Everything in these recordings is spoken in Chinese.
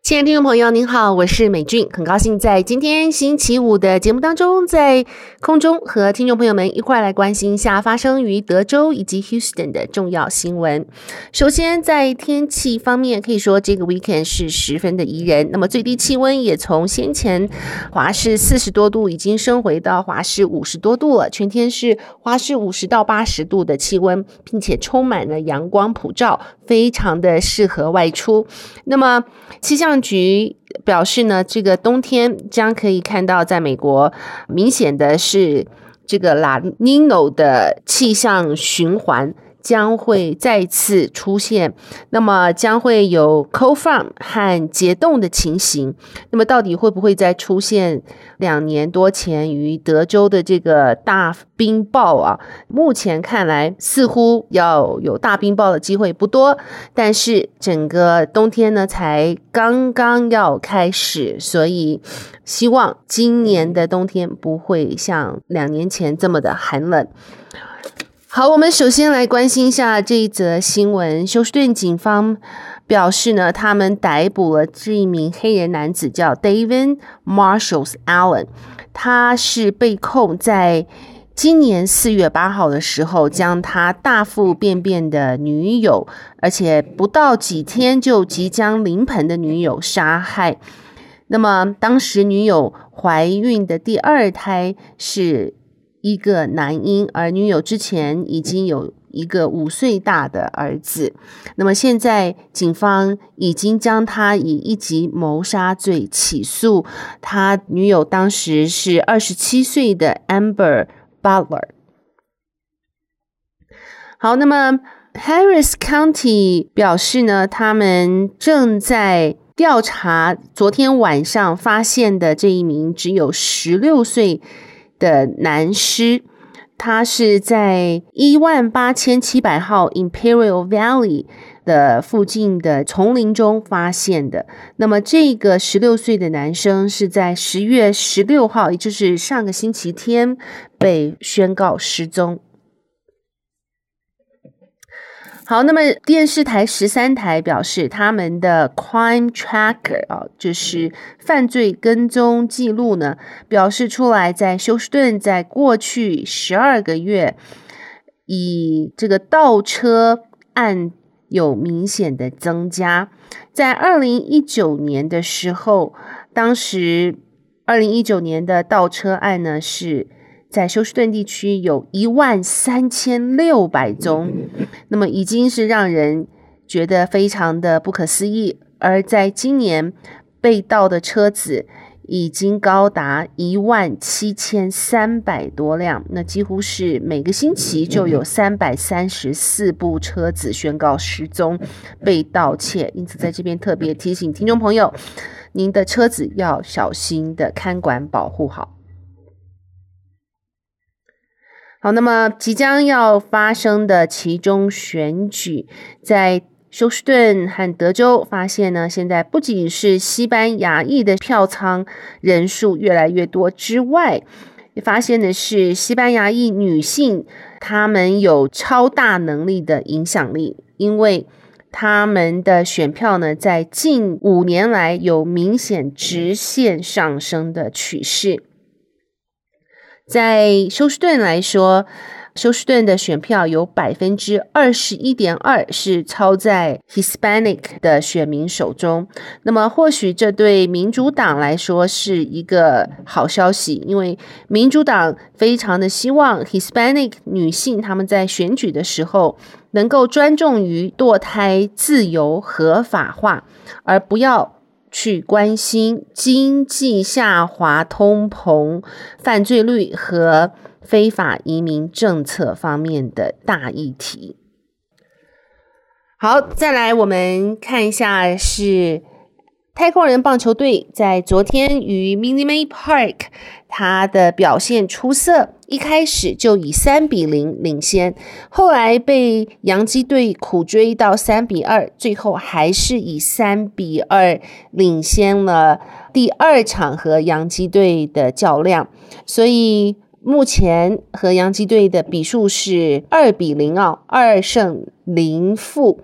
亲爱的听众朋友，您好，我是美俊，很高兴在今天星期五的节目当中，在空中和听众朋友们一块来关心一下发生于德州以及 Houston 的重要新闻。首先，在天气方面，可以说这个 weekend 是十分的宜人，那么最低气温也从先前华氏四十多度，已经升回到华氏五十多度了，全天是华氏五十到八十度的气温，并且充满了阳光普照，非常的适合外出。那么气象局表示呢，这个冬天将可以看到，在美国明显的是这个拉尼诺的气象循环。将会再次出现，那么将会有 co-form 和结冻的情形。那么到底会不会再出现两年多前于德州的这个大冰雹啊？目前看来似乎要有大冰雹的机会不多，但是整个冬天呢才刚刚要开始，所以希望今年的冬天不会像两年前这么的寒冷。好，我们首先来关心一下这一则新闻。休斯顿警方表示呢，他们逮捕了这一名黑人男子，叫 David Marshall Allen。他是被控在今年四月八号的时候，将他大腹便便的女友，而且不到几天就即将临盆的女友杀害。那么当时女友怀孕的第二胎是。一个男婴，而女友之前已经有一个五岁大的儿子。那么现在警方已经将他以一级谋杀罪起诉。他女友当时是二十七岁的 Amber Butler。好，那么 Harris County 表示呢，他们正在调查昨天晚上发现的这一名只有十六岁。的男尸，他是在一万八千七百号 Imperial Valley 的附近的丛林中发现的。那么，这个十六岁的男生是在十月十六号，也就是上个星期天，被宣告失踪。好，那么电视台十三台表示，他们的 Crime Tracker 啊，就是犯罪跟踪记录呢，表示出来，在休斯顿，在过去十二个月，以这个倒车案有明显的增加。在二零一九年的时候，当时二零一九年的倒车案呢是。在休斯顿地区有一万三千六百宗，那么已经是让人觉得非常的不可思议。而在今年被盗的车子已经高达一万七千三百多辆，那几乎是每个星期就有三百三十四部车子宣告失踪、被盗窃。因此，在这边特别提醒听众朋友，您的车子要小心的看管、保护好。好，那么即将要发生的其中选举，在休斯顿和德州发现呢，现在不仅是西班牙裔的票仓人数越来越多之外，发现的是西班牙裔女性，她们有超大能力的影响力，因为她们的选票呢，在近五年来有明显直线上升的趋势。在休斯顿来说，休斯顿的选票有百分之二十一点二是操在 Hispanic 的选民手中。那么，或许这对民主党来说是一个好消息，因为民主党非常的希望 Hispanic 女性她们在选举的时候能够专重于堕胎自由合法化，而不要。去关心经济下滑、通膨、犯罪率和非法移民政策方面的大议题。好，再来我们看一下是。太空人棒球队在昨天与 Minimay Park，他的表现出色，一开始就以三比零领先，后来被洋基队苦追到三比二，最后还是以三比二领先了第二场和洋基队的较量，所以。目前和洋基队的比数是二比零哦，二胜零负。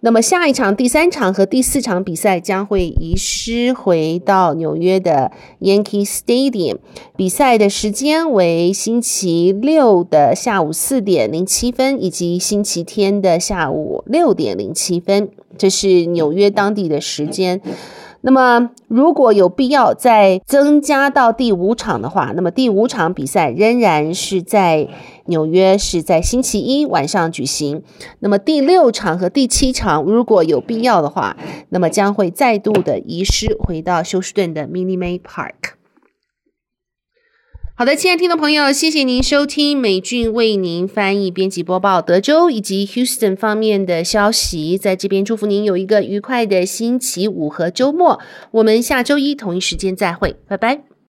那么下一场第三场和第四场比赛将会移师回到纽约的 Yankee Stadium，比赛的时间为星期六的下午四点零七分，以及星期天的下午六点零七分，这是纽约当地的时间。那么，如果有必要再增加到第五场的话，那么第五场比赛仍然是在纽约，是在星期一晚上举行。那么第六场和第七场，如果有必要的话，那么将会再度的移师回到休斯顿的 Minute Maid Park。好的，亲爱的听众朋友，谢谢您收听美俊为您翻译、编辑、播报德州以及 Houston 方面的消息。在这边祝福您有一个愉快的星期五和周末。我们下周一同一时间再会，拜拜。